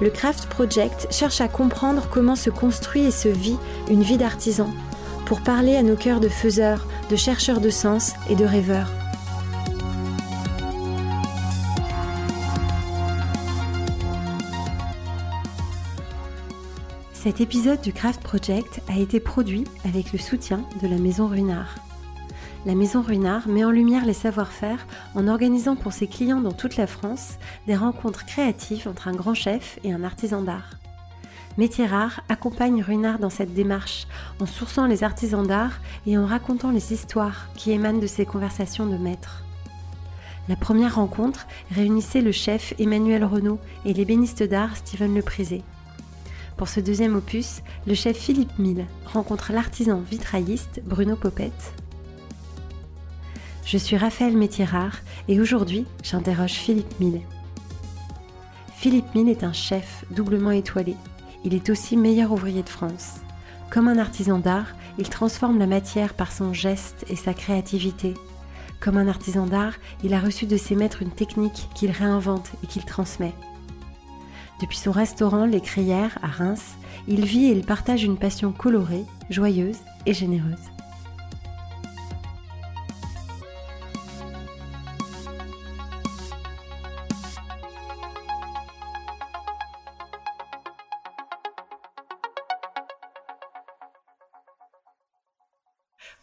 le Craft Project cherche à comprendre comment se construit et se vit une vie d'artisan pour parler à nos cœurs de faiseurs, de chercheurs de sens et de rêveurs. Cet épisode du Craft Project a été produit avec le soutien de la Maison Runard. La Maison Runard met en lumière les savoir-faire en organisant pour ses clients dans toute la France des rencontres créatives entre un grand chef et un artisan d'art. Métier Rare accompagne Runard dans cette démarche en sourçant les artisans d'art et en racontant les histoires qui émanent de ces conversations de maîtres. La première rencontre réunissait le chef Emmanuel Renaud et l'ébéniste d'art Steven Leprisé. Pour ce deuxième opus, le chef Philippe Mille rencontre l'artisan vitrailliste Bruno Popette. Je suis Raphaël Métier-Rare et aujourd'hui j'interroge Philippe Mille. Philippe Mille est un chef doublement étoilé il est aussi meilleur ouvrier de France. Comme un artisan d'art, il transforme la matière par son geste et sa créativité. Comme un artisan d'art, il a reçu de ses maîtres une technique qu'il réinvente et qu'il transmet. Depuis son restaurant Les Crières à Reims, il vit et il partage une passion colorée, joyeuse et généreuse.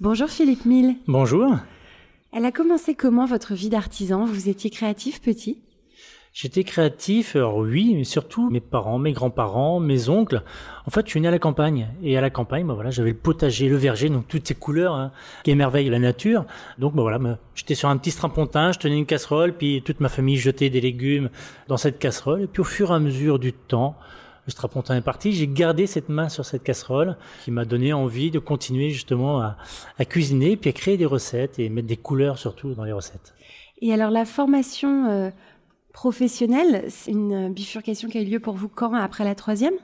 Bonjour Philippe Mille. Bonjour. Elle a commencé comment votre vie d'artisan? Vous étiez créatif petit? J'étais créatif, alors oui, mais surtout mes parents, mes grands-parents, mes oncles. En fait, je suis né à la campagne. Et à la campagne, bah voilà, j'avais le potager, le verger, donc toutes ces couleurs hein, qui émerveillent la nature. Donc bah voilà, j'étais sur un petit strapontin, je tenais une casserole, puis toute ma famille jetait des légumes dans cette casserole. Et puis au fur et à mesure du temps, le strapontin est parti, j'ai gardé cette main sur cette casserole qui m'a donné envie de continuer justement à, cuisiner, puis à créer des recettes et mettre des couleurs surtout dans les recettes. Et alors la formation euh, professionnelle, c'est une bifurcation qui a eu lieu pour vous quand? Après la troisième?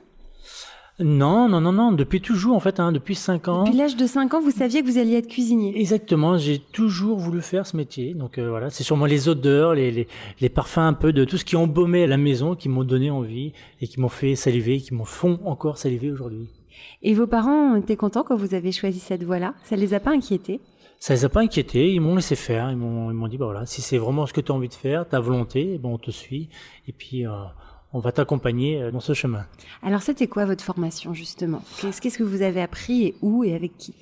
Non, non, non, non, depuis toujours en fait, hein, depuis 5 ans. Depuis l'âge de 5 ans, vous saviez que vous alliez être cuisinier. Exactement, j'ai toujours voulu faire ce métier. Donc euh, voilà, c'est sûrement les odeurs, les, les, les, parfums un peu de tout ce qui embaumait à la maison qui m'ont donné envie et qui m'ont fait saliver, qui m'ont font encore saliver aujourd'hui. Et vos parents étaient contents quand vous avez choisi cette voie-là? Ça les a pas inquiétés? Ça les a pas inquiétés, ils m'ont laissé faire, ils m'ont, ils m'ont dit bah voilà, si c'est vraiment ce que tu as envie de faire, ta volonté, bon on te suit et puis euh, on va t'accompagner euh, dans ce chemin. Alors c'était quoi votre formation justement? Qu'est-ce que vous avez appris et où et avec qui?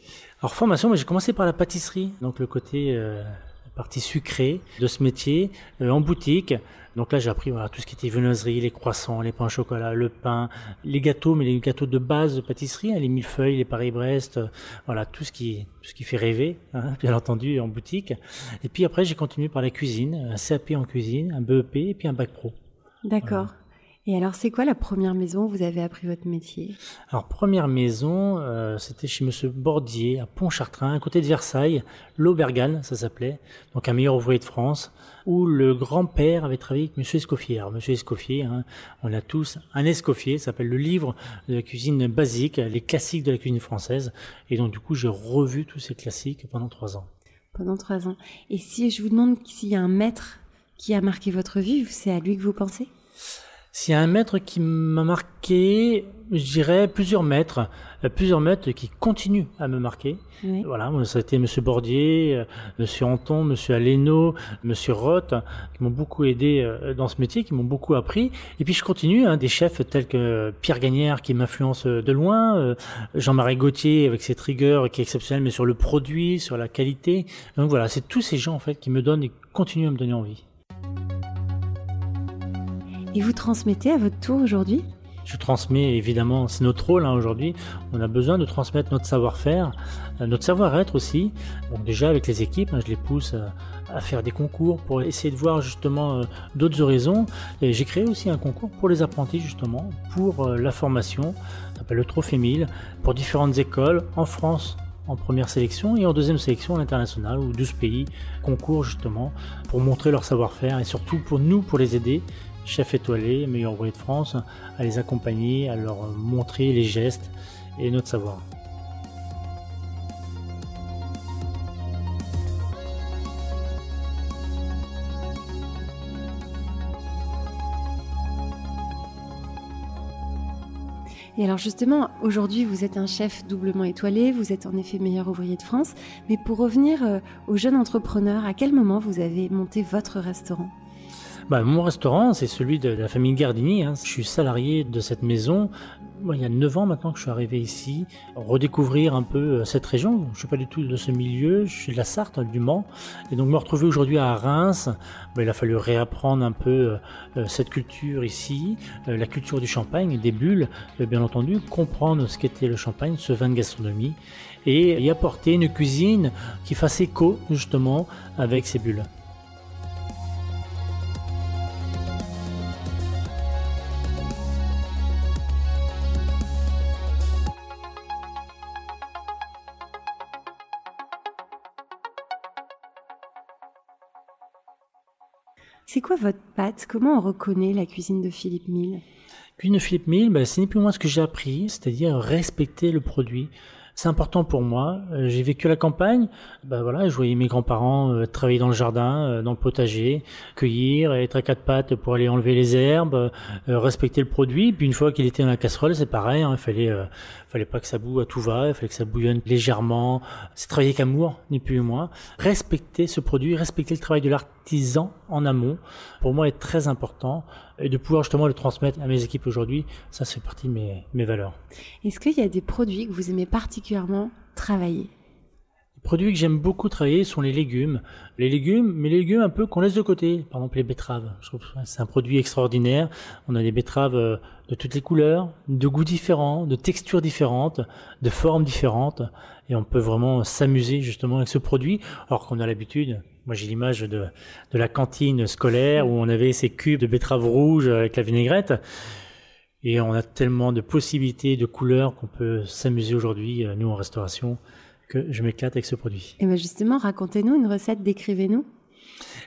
Alors formation, j'ai commencé par la pâtisserie, donc le côté euh, partie sucrée de ce métier euh, en boutique. Donc là j'ai appris voilà, tout ce qui était viennoiserie, les croissants, les pains au chocolat, le pain, les gâteaux, mais les gâteaux de base de pâtisserie, hein, les millefeuilles, les Paris-Brest, voilà tout ce qui tout ce qui fait rêver, hein, bien entendu en boutique. Et puis après j'ai continué par la cuisine, un CAP en cuisine, un BEP et puis un bac pro. D'accord. Et alors, c'est quoi la première maison où vous avez appris votre métier? Alors, première maison, euh, c'était chez Monsieur Bordier, à Pontchartrain, à côté de Versailles, l'Aubergane, ça s'appelait, donc un meilleur ouvrier de France, où le grand-père avait travaillé avec Monsieur Escoffier. Alors, Monsieur Escoffier, hein, on a tous un Escoffier, ça s'appelle le livre de la cuisine basique, les classiques de la cuisine française. Et donc, du coup, j'ai revu tous ces classiques pendant trois ans. Pendant trois ans. Et si je vous demande s'il y a un maître qui a marqué votre vie, c'est à lui que vous pensez? S'il y a un maître qui m'a marqué, je dirais plusieurs maîtres, euh, plusieurs maîtres qui continuent à me marquer. Voilà, ça a été Monsieur Bordier, euh, Monsieur Anton, Monsieur Aleno, Monsieur Roth, qui m'ont beaucoup aidé euh, dans ce métier, qui m'ont beaucoup appris. Et puis je continue, hein, des chefs tels que Pierre Gagnère qui m'influence de loin, Jean-Marie Gauthier avec ses rigueur qui est exceptionnel, mais sur le produit, sur la qualité. Donc voilà, c'est tous ces gens en fait qui me donnent et continuent à me donner envie. Et vous transmettez à votre tour aujourd'hui? Je transmets évidemment, c'est notre rôle hein, aujourd'hui. On a besoin de transmettre notre savoir-faire, euh, notre savoir-être aussi. Donc déjà avec les équipes, hein, je les pousse à, à, faire des concours pour essayer de voir justement euh, d'autres horizons. Et j'ai créé aussi un concours pour les apprentis justement pour euh, la formation, s'appelle le Trophée 1000, pour différentes écoles en France en première sélection et en deuxième sélection à l'international où 12 pays concourent justement pour montrer leur savoir-faire et surtout pour nous, pour les aider chef étoilé, meilleur ouvrier de France, à les accompagner, à leur montrer les gestes et notre savoir. Et alors justement, aujourd'hui, vous êtes un chef doublement étoilé, vous êtes en effet meilleur ouvrier de France, mais pour revenir euh, aux jeunes entrepreneurs, à quel moment vous avez monté votre restaurant? Bah, mon restaurant, c'est celui de la famille Gardini. Hein. Je suis salarié de cette maison. il y a 9 ans maintenant que je suis arrivé ici, redécouvrir un peu euh, cette région. Je suis pas du tout de ce milieu, je suis de la Sarthe, hein, du Mans. Et donc me retrouver aujourd'hui à Reims, bah, il a fallu réapprendre un peu euh, euh, cette culture ici, la culture du champagne, des bulles, bien entendu, comprendre ce qu'était le champagne, ce vin de gastronomie, et y apporter une cuisine qui fasse écho justement avec ces bulles. C'est quoi votre pâte? Comment on reconnaît la cuisine de Philippe Mille? Cuisine de Philippe Mille, bah, c'est ni plus moins ce que j'ai appris, c'est-à-dire respecter le produit. C'est important pour moi. Euh, j'ai vécu la campagne. Bah voilà, je voyais mes grands-parents euh, travailler dans le jardin, euh, dans le potager, cueillir, être à quatre pattes pour aller enlever les herbes, respecter le produit. Puis une fois qu'il était dans la casserole, c'est pareil. Hein, il fallait, fallait pas que ça boue à tout va. Il fallait que ça bouillonne légèrement. C'est travailler avec amour, ni plus ni moins. Respecter ce produit, respecter le travail de l'artisan en amont, pour moi est très important et de pouvoir justement le transmettre à mes équipes aujourd'hui, ça c'est partie de mes, mes valeurs. Est-ce qu'il y a des produits que vous aimez particulièrement travailler? Les produits que j'aime beaucoup travailler sont les légumes. Les légumes, mais les légumes un peu qu'on laisse de côté. Par exemple, les betteraves. Je trouve que c'est un produit extraordinaire. On a des betteraves euh, de toutes les couleurs, de goûts différents, de textures différentes, de formes différentes. Et on peut vraiment s'amuser justement avec ce produit. Alors qu'on a l'habitude, moi j'ai l'image de, la cantine scolaire où on avait ces cubes de betteraves rouges avec la vinaigrette. Et on a tellement de possibilités, de couleurs qu'on peut s'amuser aujourd'hui, euh, nous en restauration que je m'éclate avec ce produit. Et bien justement, racontez-nous une recette, décrivez-nous.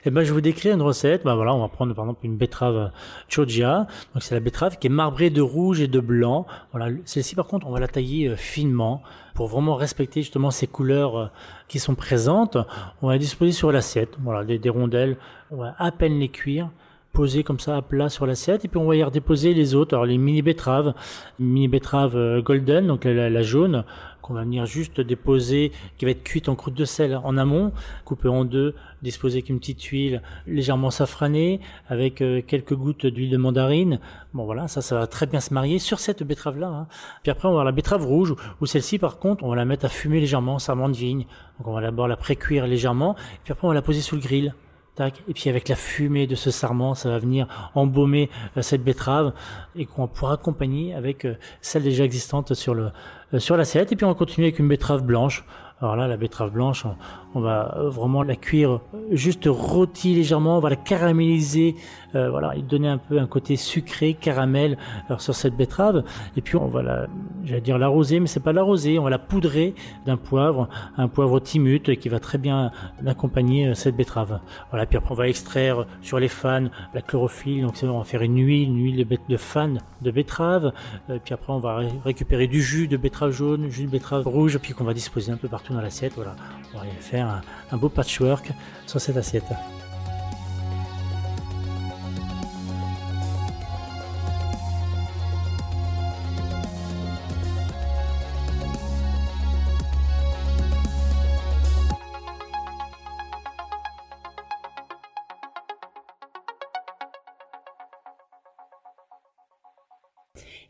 Eh ben, je vais vous décrire une recette. Ben voilà, on va prendre par exemple une betterave chogia. Donc c'est la betterave qui est marbrée de rouge et de blanc. Voilà, celle-ci par contre, on va la tailler euh, finement pour vraiment respecter justement ces couleurs euh, qui sont présentes. On va la disposer sur l'assiette. Voilà, des rondelles. On va à peine les cuire poser comme ça à plat sur l'assiette. Et puis on va y redéposer les autres. Alors les mini betteraves. Mini betteraves euh, golden donc la, jaune qu'on va venir juste déposer qui va être cuite en croûte de sel en amont coupée en deux disposer avec une petite huile légèrement safranée avec euh, quelques gouttes d'huile de mandarine. Bon voilà ça ça va très bien se marier sur cette betterave là hein. puis après on va avoir la betterave rouge ou celle-ci par contre on va la mettre à fumer légèrement sarment de vigne. Donc on va d'abord la pré-cuire légèrement. Puis après on va la poser sous le grill et puis avec la fumée de ce sarment, ça va venir embaumer euh, cette betterave et qu'on pourra accompagner avec euh, celle déjà existante sur le euh, sur l'assiette. Et puis on va continuer avec une betterave blanche. Alors là, la betterave blanche, on va vraiment la cuire juste rôtie légèrement, on va la caraméliser, euh, voilà, et donner un peu un côté sucré, caramel alors, sur cette betterave. Et puis on va la, j'allais dire l'arroser, mais c'est pas l'arroser, on va la poudrer d'un poivre, un poivre timut qui va très bien accompagner euh, cette betterave. Voilà, puis après on va extraire sur les fans la chlorophylle, donc on va faire une huile, une huile de, de de betterave. Euh, puis après on va récupérer du jus de betterave jaune, jus de betterave rouge, puis qu'on va disposer un peu partout dans l'assiette. Voilà, on va faire un, beau patchwork sur cette assiette.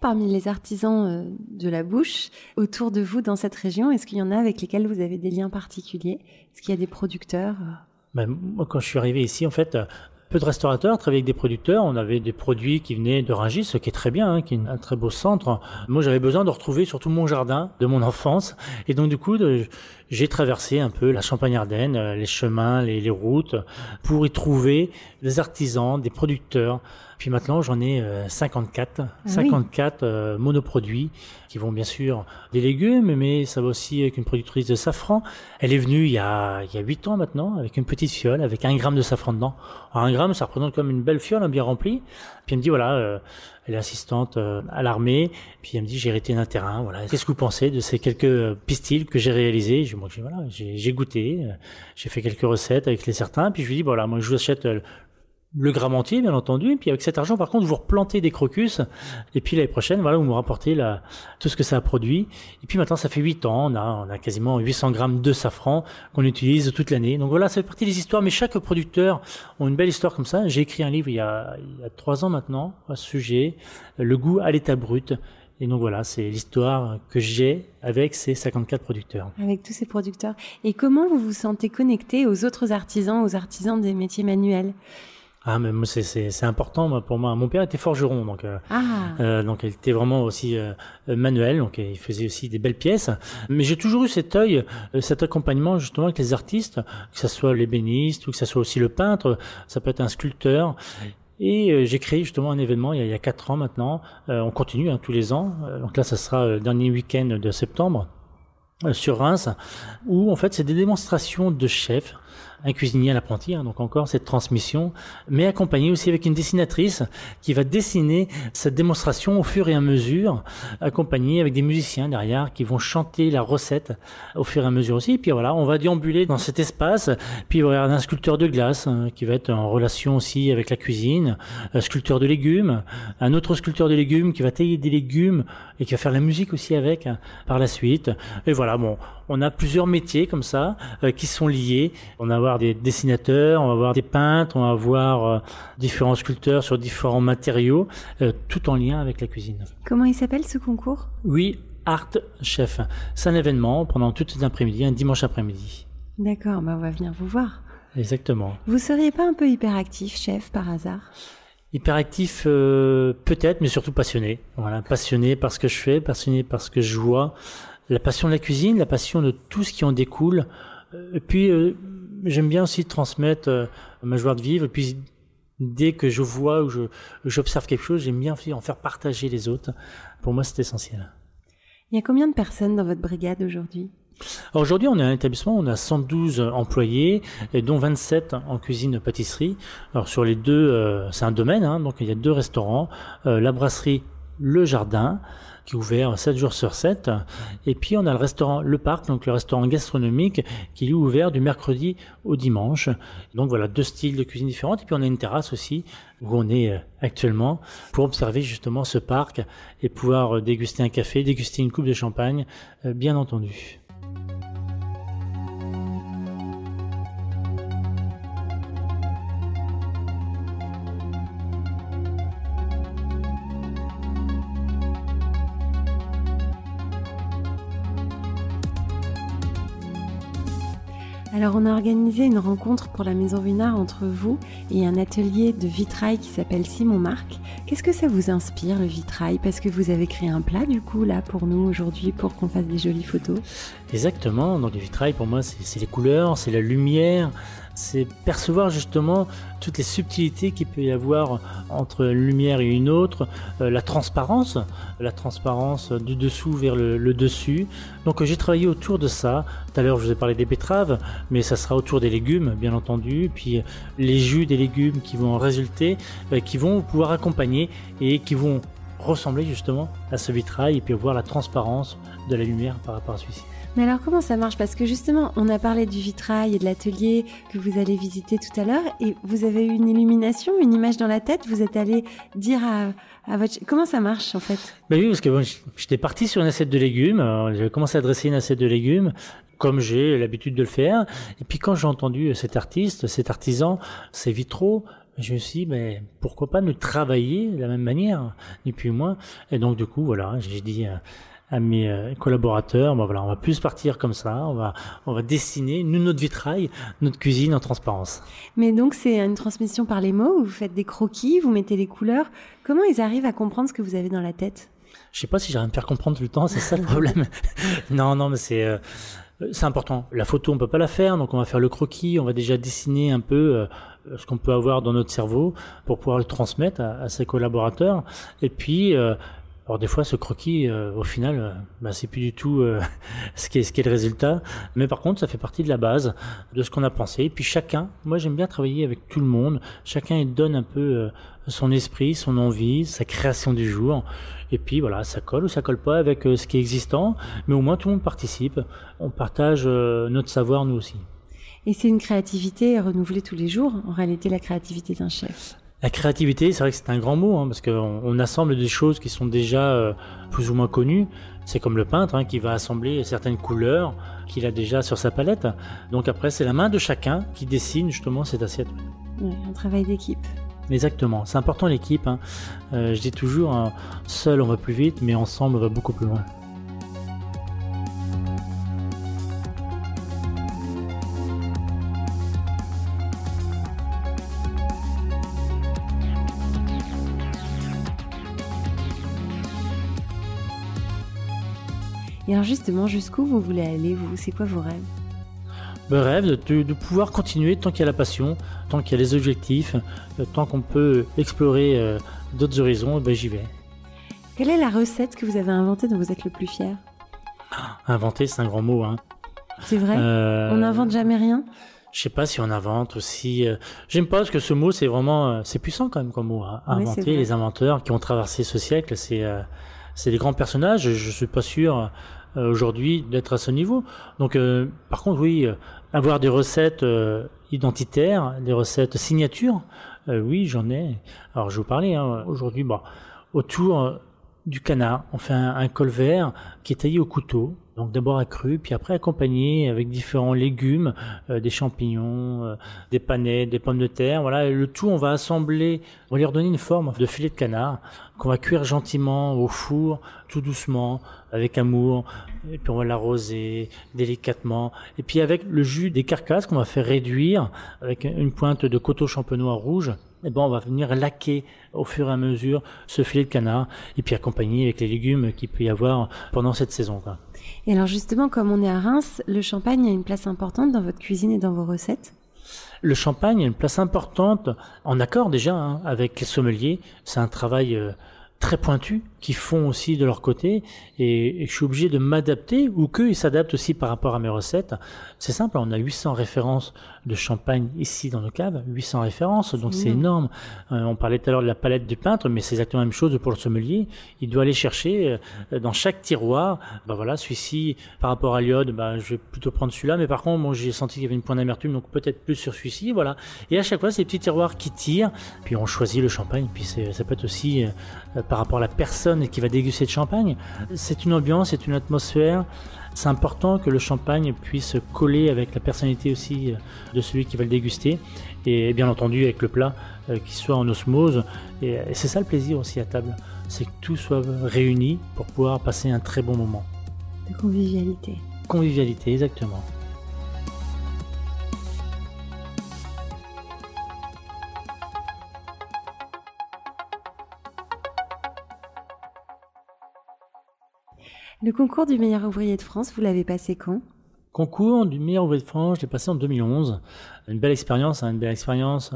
Parmi les artisans euh, de la bouche autour de vous dans cette région, est-ce qu'il y en a avec lesquels vous avez des liens particuliers? Est-ce qu'il y a des producteurs ben, Moi, quand je suis arrivé ici, en fait, peu de restaurateurs, travailler avec des producteurs. On avait des produits qui venaient de Rungis, ce qui est très bien, hein, qui est un très beau centre. Moi, j'avais besoin de retrouver surtout mon jardin de mon enfance. Et donc, du coup, j'ai traversé un peu la Champagne-Ardenne, euh, les chemins, les routes, pour y trouver des artisans, des producteurs, puis maintenant, j'en ai 54, euh, 54 ah euh, monoproduits qui vont bien sûr des légumes, mais ça va aussi avec une productrice de safran. Elle est venue il y a il y a 8 ans maintenant avec une petite fiole avec un gramme de safran dedans. Alors un gramme, ça représente comme une belle fiole hein, bien remplie. Puis elle me dit voilà, euh, elle est assistante à l'armée. Puis elle me dit j'ai hérité d'un terrain. Voilà, qu'est-ce que vous pensez de ces quelques pistils que j'ai réalisés? Je moi voilà, j'ai goûté, j'ai fait quelques recettes avec les certains. Puis je lui dis voilà, moi je vous achète le gramme entier, bien entendu. Et puis avec cet argent, par contre, vous replantez des crocus. Et puis l'année prochaine, voilà, vous me rapportez tout ce que ça a produit. Et puis maintenant, ça fait 8 ans. On a, on a quasiment 800 grammes de safran qu'on utilise toute l'année. Donc voilà, ça fait partie des histoires. Mais chaque producteur a une belle histoire comme ça. J'ai écrit un livre il y a, il y a 3 ans maintenant à ce sujet. Le goût à l'état brut. Et donc voilà, c'est l'histoire que j'ai avec ces 54 producteurs. Avec tous ces producteurs. Et comment vous vous sentez connecté aux autres artisans, aux artisans des métiers manuels? Ah, mais c'est important pour moi. Mon père était forgeron, donc euh, ah. euh, donc il était vraiment aussi euh, manuel, donc il faisait aussi des belles pièces. Mais j'ai toujours eu cet œil, cet accompagnement justement avec les artistes, que ce soit l'ébéniste ou que ce soit aussi le peintre. Ça peut être un sculpteur. Et j'ai créé justement un événement il y a, quatre ans maintenant. on continue hein, tous les ans. donc là, ça sera le dernier week-end de septembre sur Reims, où en fait c'est des démonstrations de chefs un cuisinier à l'apprenti, hein, donc encore cette transmission, mais accompagné aussi avec une dessinatrice qui va dessiner cette démonstration au fur et à mesure, accompagnée avec des musiciens derrière qui vont chanter la recette au fur et à mesure aussi. Et puis voilà, on va déambuler dans cet espace, puis il y un sculpteur de glace hein, qui va être en relation aussi avec la cuisine, un sculpteur de légumes, un autre sculpteur de légumes qui va tailler des légumes et qui va faire la musique aussi avec hein, par la suite. Et voilà, bon, on a plusieurs métiers comme ça euh, qui sont liés. On va avoir des dessinateurs, on va avoir des peintres, on va avoir euh, différents sculpteurs sur différents matériaux, euh, tout en lien avec la cuisine. Comment il s'appelle ce concours? Oui, Art Chef. C'est un événement pendant toute l'après-midi, un dimanche après-midi. D'accord, bah on va venir vous voir. Exactement. Vous seriez pas un peu hyperactif, chef, par hasard? Hyperactif, peut-être, mais surtout passionné. Voilà, passionné par ce que je fais, passionné par ce que je vois, la passion de la cuisine, la passion de tout ce qui en découle. Et puis, euh, j'aime bien aussi transmettre euh, ma joie de vivre. Et puis, dès que je vois ou j'observe quelque chose, j'aime bien en faire partager les autres. Pour moi, c'est essentiel. Il y a combien de personnes dans votre brigade aujourd'hui? Aujourd'hui, on est un établissement, on a 112 employés, dont 27 en cuisine pâtisserie. Alors sur les deux, euh, c'est un domaine, hein, donc il y a deux restaurants, la brasserie Le Jardin, qui est ouvert 7 jours sur 7. Et puis on a le restaurant Le Parc, donc le restaurant gastronomique qui est ouvert du mercredi au dimanche. Donc voilà, deux styles de cuisine différents. Et puis on a une terrasse aussi où on est euh, actuellement pour observer justement ce parc et pouvoir euh, déguster un café, déguster une coupe de champagne, euh, bien entendu. Alors on a organisé une rencontre pour la Maison Vinard entre vous et un atelier de vitrail qui s'appelle Simon Marc. Qu'est-ce que ça vous inspire le vitrail? Parce que vous avez créé un plat du coup là pour nous aujourd'hui pour qu'on fasse des jolies photos. Exactement, donc le vitrail pour moi c'est les couleurs, c'est la lumière, c'est percevoir justement toutes les subtilités qu'il peut y avoir entre une lumière et une autre, euh, la transparence, la transparence du dessous vers le, dessus. Donc j'ai travaillé autour de ça. Tout à l'heure je vous ai parlé des betteraves, mais ça sera autour des légumes bien entendu, puis les jus des légumes qui vont en résulter, euh, qui vont pouvoir accompagner et qui vont ressembler justement à ce vitrail et puis voir la transparence de la lumière par rapport à celui-ci. Mais alors comment ça marche? Parce que justement, on a parlé du vitrail et de l'atelier que vous allez visiter tout à l'heure, et vous avez eu une illumination, une image dans la tête, vous êtes allé dire à, à votre... Comment ça marche en fait? Ben Oui, parce que j'étais parti sur une assiette de légumes, j'ai commencé à dresser une assiette de légumes, comme j'ai l'habitude de le faire, et puis quand j'ai entendu cet artiste, cet artisan, ces vitraux, je me suis dit, mais pourquoi pas nous travailler de la même manière, ni plus ni moins? Et donc, du coup, voilà, j'ai dit, à mes euh, collaborateurs, bon voilà, on va plus partir comme ça, on va, on va dessiner nous notre vitrail, notre cuisine en transparence. Mais donc c'est une transmission par les mots, vous faites des croquis, vous mettez les couleurs. Comment ils arrivent à comprendre ce que vous avez dans la tête? Je sais pas si j'arrive à me faire comprendre tout le temps, c'est ça le problème. non, non, mais c'est euh, c'est important. La photo, on peut pas la faire, donc on va faire le croquis, on va déjà dessiner un peu euh, ce qu'on peut avoir dans notre cerveau pour pouvoir le transmettre à, à ses collaborateurs. Et puis, euh, alors des fois, ce croquis, euh, au final, euh, bah, c'est plus du tout euh, ce, qui est, ce qui est le résultat. Mais par contre, ça fait partie de la base de ce qu'on a pensé. Et puis chacun, moi j'aime bien travailler avec tout le monde. Chacun il donne un peu son esprit, son envie, sa création du jour. Et puis voilà, ça colle ou ça colle pas avec ce qui est existant. Mais au moins tout le monde participe. On partage notre savoir nous aussi. Et c'est une créativité renouvelée tous les jours, en réalité, la créativité d'un chef. La créativité, c'est vrai que c'est un grand mot, hein, parce qu'on on assemble des choses qui sont déjà euh, plus ou moins connues. C'est comme le peintre hein, qui va assembler certaines couleurs qu'il a déjà sur sa palette. Donc après, c'est la main de chacun qui dessine justement cette assiette. Oui, un travail d'équipe. Exactement, c'est important l'équipe. Hein. Euh, je dis toujours, seul on va plus vite, mais ensemble on va beaucoup plus loin. Alors justement, jusqu'où vous voulez aller, vous C'est quoi vos rêves? Le rêve de, de, pouvoir continuer tant qu'il y a la passion, tant qu'il y a les objectifs, euh, tant qu'on peut explorer euh, d'autres horizons, ben j'y vais. Quelle est la recette que vous avez inventée dont vous êtes le plus fier? Inventer, c'est un grand mot. Hein. C'est vrai? Euh... On n'invente jamais rien? je sais pas si on invente aussi. Euh, j'aime pas parce que ce mot c'est vraiment c'est puissant quand même comme mot. Hein. Inventer les inventeurs qui ont traversé ce siècle, c'est c'est des grands personnages. Je suis pas sûr euh, aujourd'hui d'être à ce niveau. Donc, euh, par contre, oui, euh, avoir des recettes identitaires, des recettes signatures, oui, j'en ai. Alors, je vous parler hein, aujourd'hui. Bah, autour du canard, on fait un, un col vert qui est taillé au couteau donc d'abord accru, puis après accompagné avec différents légumes, euh, des champignons, euh, des panais, des pommes de terre. Voilà, et le tout on va assembler, on va lui redonner une forme de filet de canard qu'on va cuire gentiment au four, tout doucement, avec amour. Et puis on va l'arroser délicatement. Et puis avec le jus des carcasses qu'on va faire réduire avec une pointe de coteau champenois rouge eh ben on va venir laquer au fur et à mesure ce filet de canard et puis accompagner avec les légumes qu'il peut y avoir pendant cette saison. Quoi. Et alors justement, comme on est à Reims, le champagne a une place importante dans votre cuisine et dans vos recettes? Le champagne a une place importante, en accord déjà hein, avec les sommeliers. C'est un travail euh, très pointus qui font aussi de leur côté et, je suis obligé de m'adapter ou qu'ils s'adaptent aussi par rapport à mes recettes. C'est simple, on a 800 références de champagne ici dans nos caves, 800 références, donc c'est énorme. Euh, on parlait tout à l'heure de la palette du peintre, mais c'est exactement la même chose pour le sommelier. Il doit aller chercher euh, dans chaque tiroir, bah voilà, celui-ci par rapport à l'iode, bah, je vais plutôt prendre celui-là, mais par contre, moi j'ai senti qu'il y avait une pointe d'amertume, donc peut-être plus sur celui-ci, voilà. Et à chaque fois, ces petits tiroirs qui tirent, puis on choisit le champagne, puis ça peut être aussi euh, par rapport à la personne qui va déguster de champagne. C'est une ambiance, c'est une atmosphère. C'est important que le champagne puisse coller avec la personnalité aussi euh, de celui qui va le déguster et bien entendu avec le plat euh, qui soit en osmose. Et c'est ça le plaisir aussi à table, c'est que tout soit réuni pour pouvoir passer un très bon moment. De convivialité. Convivialité, exactement. Le concours du meilleur ouvrier de France, vous l'avez passé quand? Concours du meilleur ouvrier de France, je l'ai passé en 2011. Une belle expérience, hein, une belle expérience.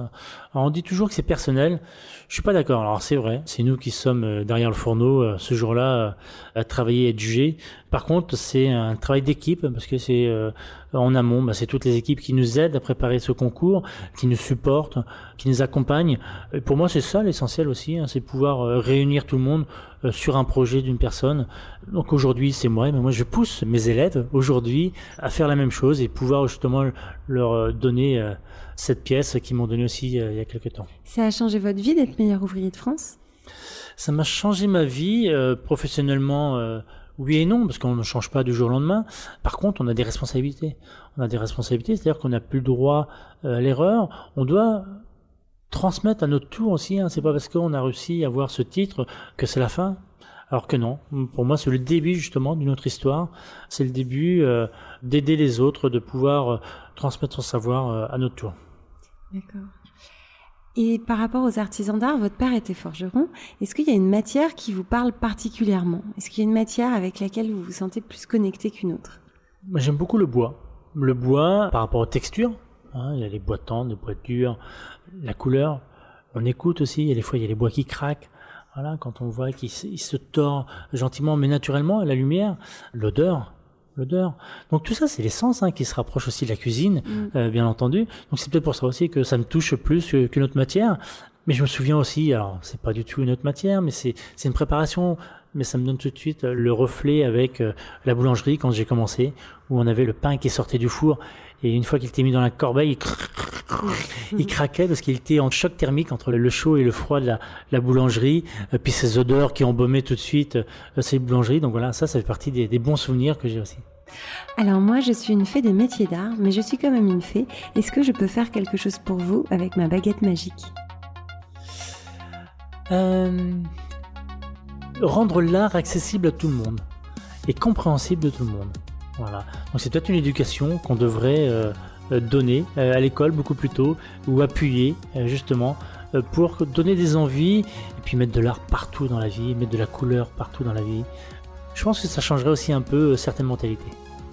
Alors on dit toujours que c'est personnel. Je suis pas d'accord. Alors c'est vrai, c'est nous qui sommes euh, derrière le fourneau euh, ce jour-là euh, à travailler et être jugés. Par contre, c'est un travail d'équipe parce que c'est en amont, bah, c'est toutes les équipes qui nous aident à préparer ce concours, qui nous supportent, qui nous accompagnent. Pour moi, c'est ça l'essentiel aussi, hein, c'est pouvoir réunir tout le monde sur un projet d'une personne. Donc aujourd'hui, c'est moi, mais moi je pousse mes élèves aujourd'hui à faire la même chose et pouvoir justement leur donner cette pièce qu'ils m'ont donnée aussi il y a quelques temps. Ça a changé votre vie d'être meilleur ouvrier de France? Ça m'a changé ma vie euh, professionnellement. Euh, oui et non, parce qu'on ne change pas du jour au lendemain. Par contre, on a des responsabilités. On a des responsabilités, c'est-à-dire qu'on n'a plus le droit euh, à l'erreur. On doit transmettre à notre tour aussi. Hein. C'est pas parce qu'on a réussi à avoir ce titre que c'est la fin. Alors que non, pour moi c'est le début justement d'une autre histoire, c'est le début euh, d'aider les autres, de pouvoir euh, transmettre son savoir euh, à notre tour. D'accord. Et par rapport aux artisans d'art, votre père était forgeron. Est-ce qu'il y a une matière qui vous parle particulièrement? Est-ce qu'il y a une matière avec laquelle vous vous sentez plus connecté qu'une autre? J'aime beaucoup le bois. Le bois par rapport aux textures, hein, il y a les bois tendres, les bois durs, la couleur. On écoute aussi, il y a des fois il y a les bois qui craquent. Voilà, quand on voit qu'il se tord gentiment mais naturellement la lumière, l'odeur, l'odeur. Donc tout ça, c'est l'essence hein, qui se rapproche aussi de la cuisine, mm. euh, bien entendu. Donc c'est peut-être pour ça aussi que ça me touche plus qu'une autre matière. Mais je me souviens aussi, alors c'est pas du tout une autre matière, mais c'est une préparation mais ça me donne tout de suite le reflet avec euh, la boulangerie quand j'ai commencé, où on avait le pain qui sortait du four, et une fois qu'il était mis dans la corbeille, il, craquait parce qu'il était en choc thermique entre le chaud et le froid de la, boulangerie, euh, puis ces odeurs qui embaumaient tout de suite ces boulangeries. Donc voilà, ça, ça fait partie des bons souvenirs que j'ai aussi. Alors moi, je suis une fée des métiers d'art, mais je suis quand même une fée. Est-ce que je peux faire quelque chose pour vous avec ma baguette magique? Euh, Rendre l'art accessible à tout le monde et compréhensible de tout le monde. Voilà. Donc c'est peut-être une éducation qu'on devrait euh, donner euh, à l'école beaucoup plus tôt ou appuyer justement pour donner des envies et puis mettre de l'art partout dans la vie, mettre de la couleur partout dans la vie je pense que ça changerait aussi un peu euh, certaines mentalités.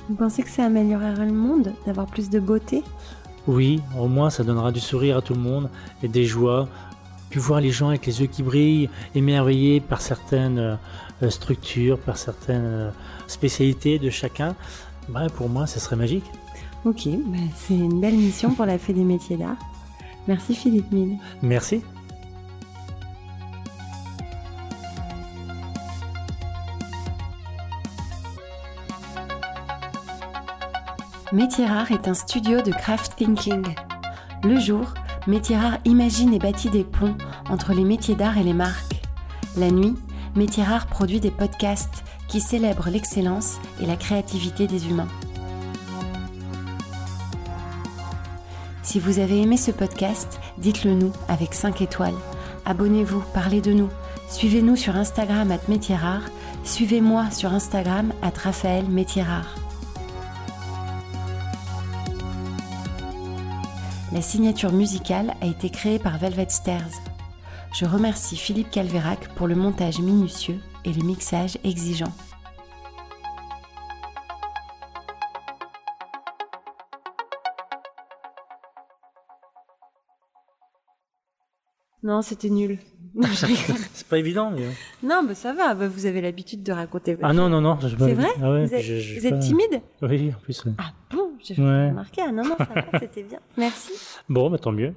Vous pensez que ça améliorerait le monde d'avoir plus de beauté? Oui, au moins ça donnera du sourire à tout le monde et des joies. Puis voir les gens avec les yeux qui brillent, émerveillés par certaines euh, structures, par certaines spécialités de chacun, bah, pour moi, ce serait magique. Ok, bah, c'est une belle mission pour la Fée des métiers d'art. Merci Philippe Mille. Merci. Métier Rare est un studio de craft thinking. Le jour, Métier Rare imagine et bâtit des ponts entre les métiers d'art et les marques. La nuit, Métier Rare produit des podcasts qui célèbrent l'excellence et la créativité des humains. Si vous avez aimé ce podcast, dites-le nous avec 5 étoiles. Abonnez-vous, parlez de nous. Suivez-nous sur Instagram à Métier Rare. Suivez-moi sur Instagram à Raphaël Métier Rare. La signature musicale a été créée par Velvet Stairs. Je remercie Philippe Calvérac pour le montage minutieux et le mixage exigeant. Non, c'était nul. c'est pas évident, mais... Non, mais ça va. Bah, vous avez l'habitude de raconter. Ah non, non, non. C'est vrai ah Vous êtes, timide Oui, en plus. Ah bon? J'ai remarqué. Ah non, non, ça va, c'était bien. Merci. Bon, bah, tant mieux.